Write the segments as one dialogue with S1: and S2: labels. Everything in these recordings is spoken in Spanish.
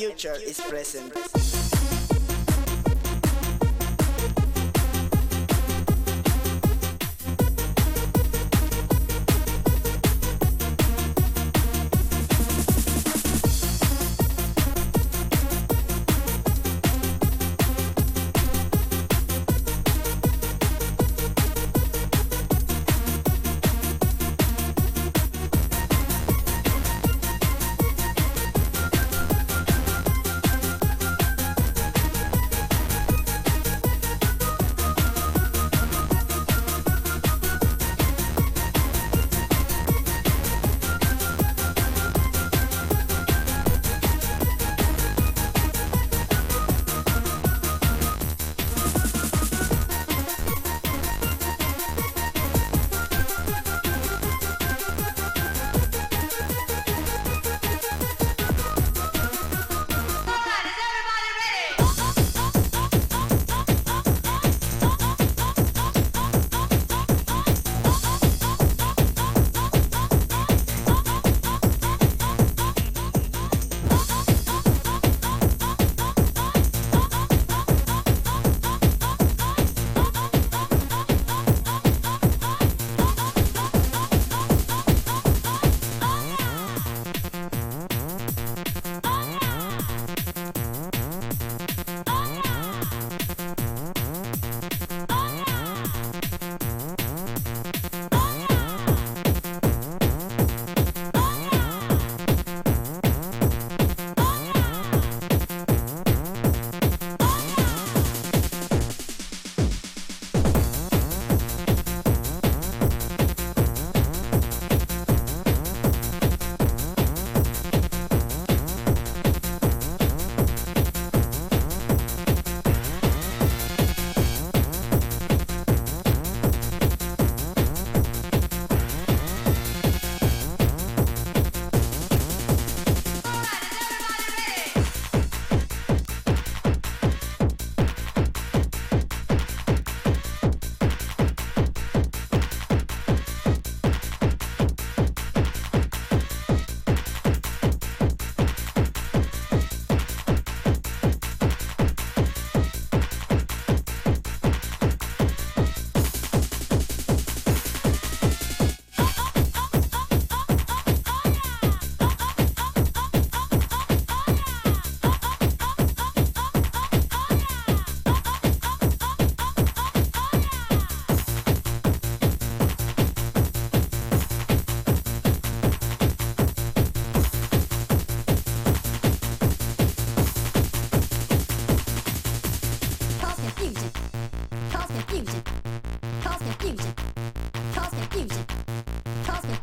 S1: future is present.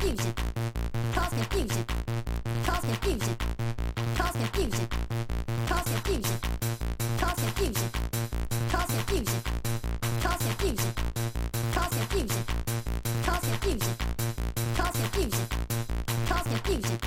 S2: confusion. Cause confusion. Cause confusion. Cause confusion. Cause confusion. Cause confusion. Cause confusion. Cause confusion. Cause confusion. Cause confusion. Cause confusion. Cause confusion. Cause confusion.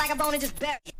S2: like a bone and just bury it.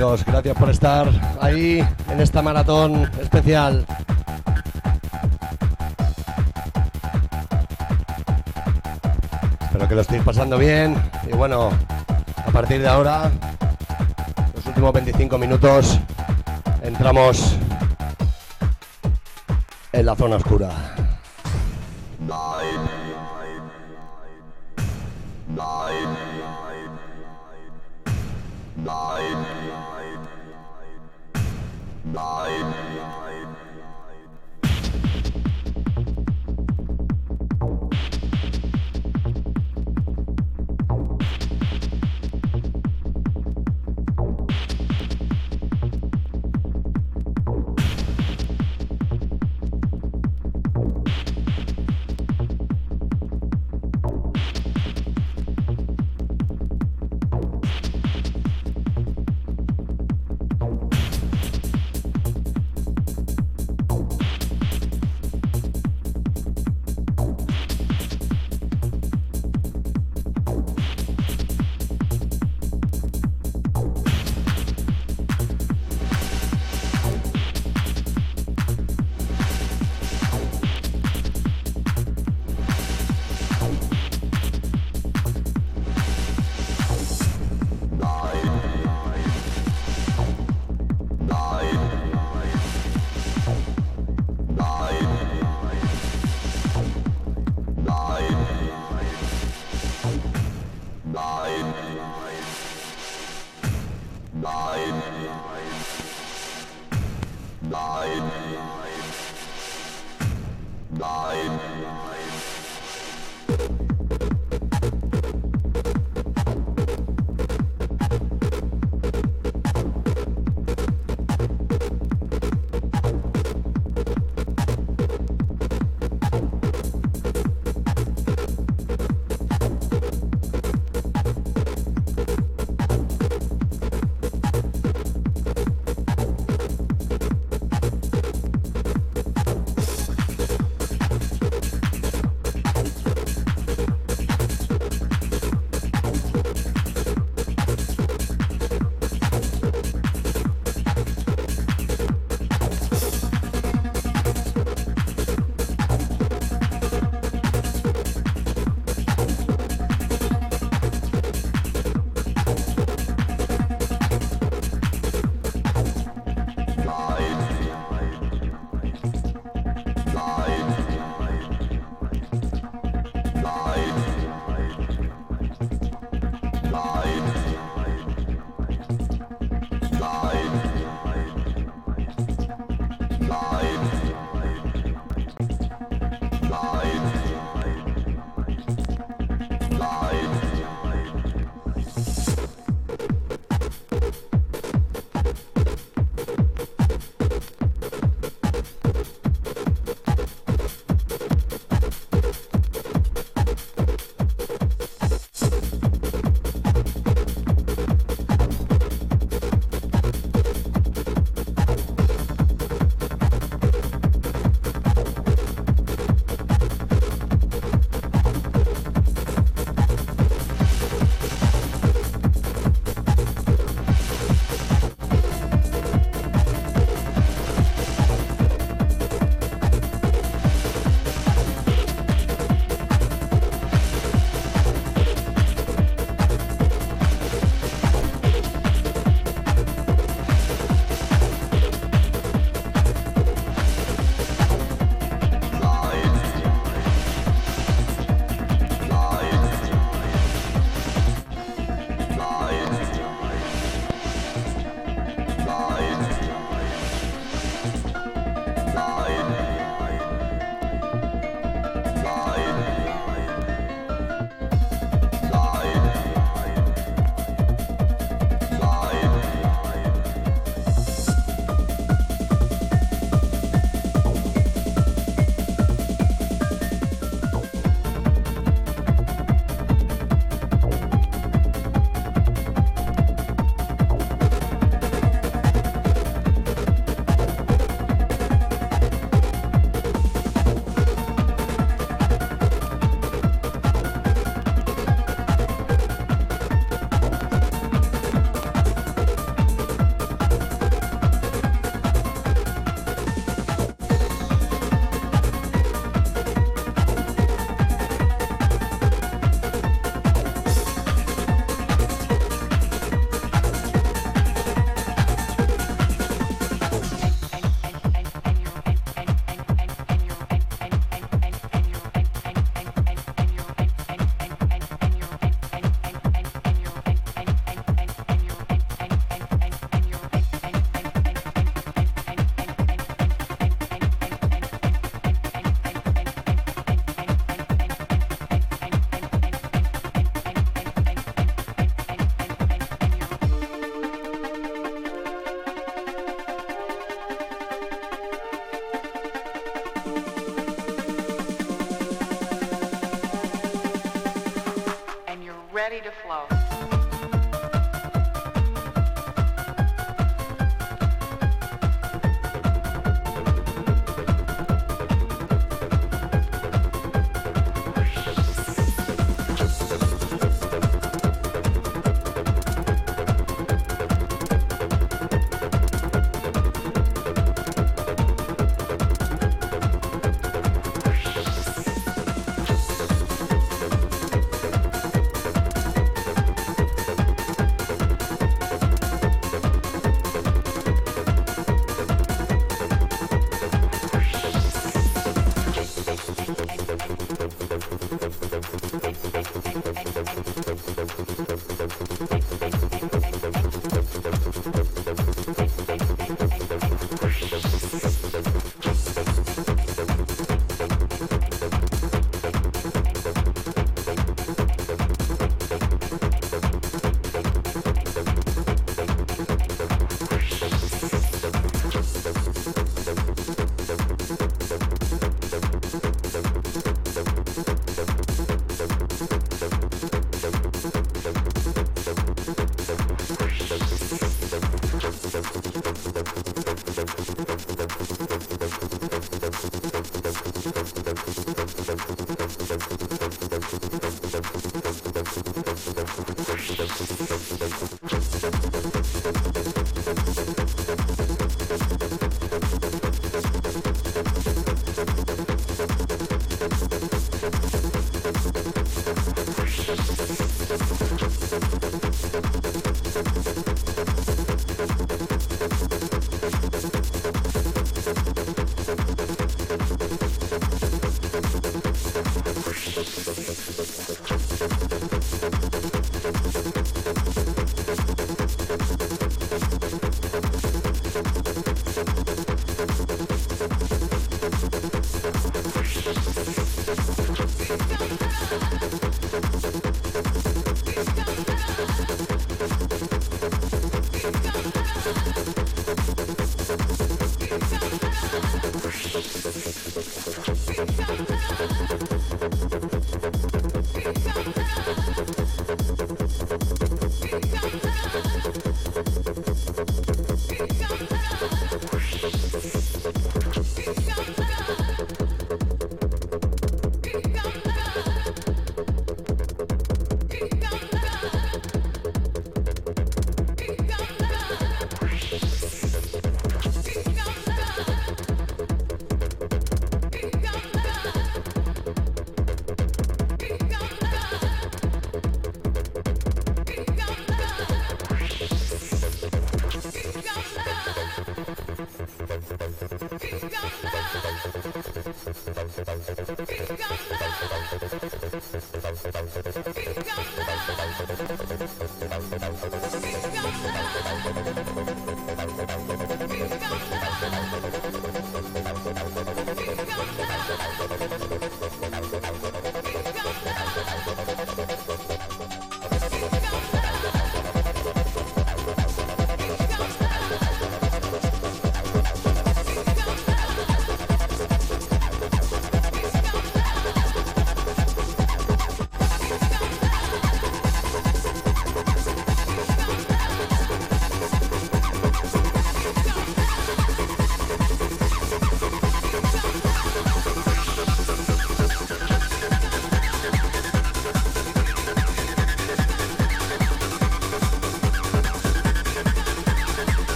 S3: Amigos, gracias por estar ahí en esta maratón especial. Espero que lo estéis pasando bien y bueno, a partir de ahora, los últimos 25 minutos, entramos en la zona oscura. ready to flow.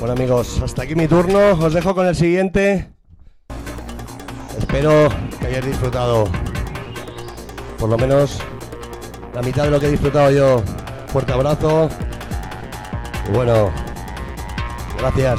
S3: Bueno amigos, hasta aquí mi turno. Os dejo con el siguiente. Espero que hayáis disfrutado por lo menos la mitad de lo que he disfrutado yo. Fuerte abrazo. Y bueno, gracias.